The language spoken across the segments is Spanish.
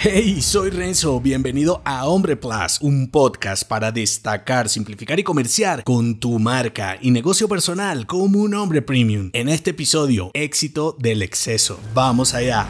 Hey, soy Renzo, bienvenido a Hombre Plus, un podcast para destacar, simplificar y comerciar con tu marca y negocio personal como un hombre premium. En este episodio, éxito del exceso. Vamos allá.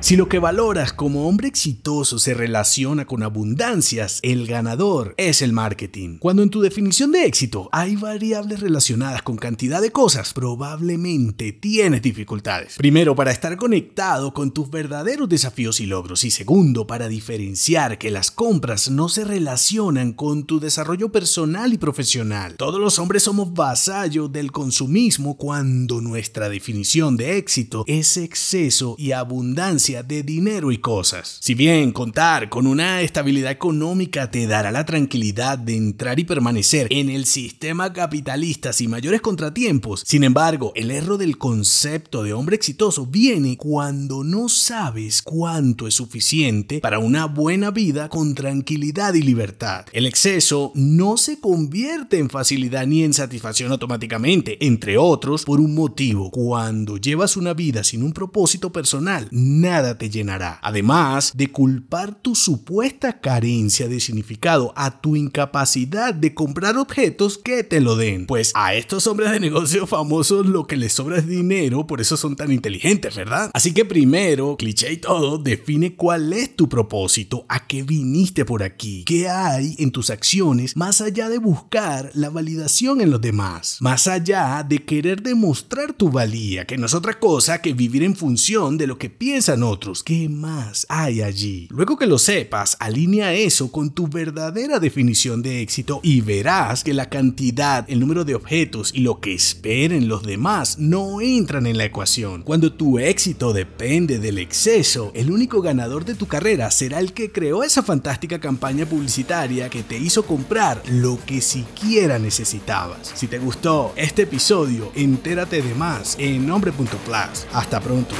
Si lo que valoras como hombre exitoso se relaciona con abundancias, el ganador es el marketing. Cuando en tu definición de éxito hay variables relacionadas con cantidad de cosas, probablemente tienes dificultades. Primero, para estar conectado con tus verdaderos desafíos y logros. Y segundo, para diferenciar que las compras no se relacionan con tu desarrollo personal y profesional. Todos los hombres somos vasallos del consumismo cuando nuestra definición de éxito es exceso y abundancia de dinero y cosas. Si bien contar con una estabilidad económica te dará la tranquilidad de entrar y permanecer en el sistema capitalista sin mayores contratiempos, sin embargo, el error del concepto de hombre exitoso viene cuando no sabes cuánto es suficiente para una buena vida con tranquilidad y libertad. El exceso no se convierte en facilidad ni en satisfacción automáticamente, entre otros, por un motivo. Cuando llevas una vida sin un propósito personal, nada te llenará. Además de culpar tu supuesta carencia de significado a tu incapacidad de comprar objetos que te lo den. Pues a estos hombres de negocio famosos lo que les sobra es dinero, por eso son tan inteligentes, ¿verdad? Así que primero, cliché y todo, define cuál es tu propósito, a qué viniste por aquí, qué hay en tus acciones más allá de buscar la validación en los demás, más allá de querer demostrar tu valía, que no es otra cosa que vivir en función de lo que piensan otros ¿Qué más hay allí? Luego que lo sepas, alinea eso con tu verdadera definición de éxito y verás que la cantidad, el número de objetos y lo que esperen los demás no entran en la ecuación. Cuando tu éxito depende del exceso, el único ganador de tu carrera será el que creó esa fantástica campaña publicitaria que te hizo comprar lo que siquiera necesitabas. Si te gustó este episodio, entérate de más en nombre.plus. Hasta pronto.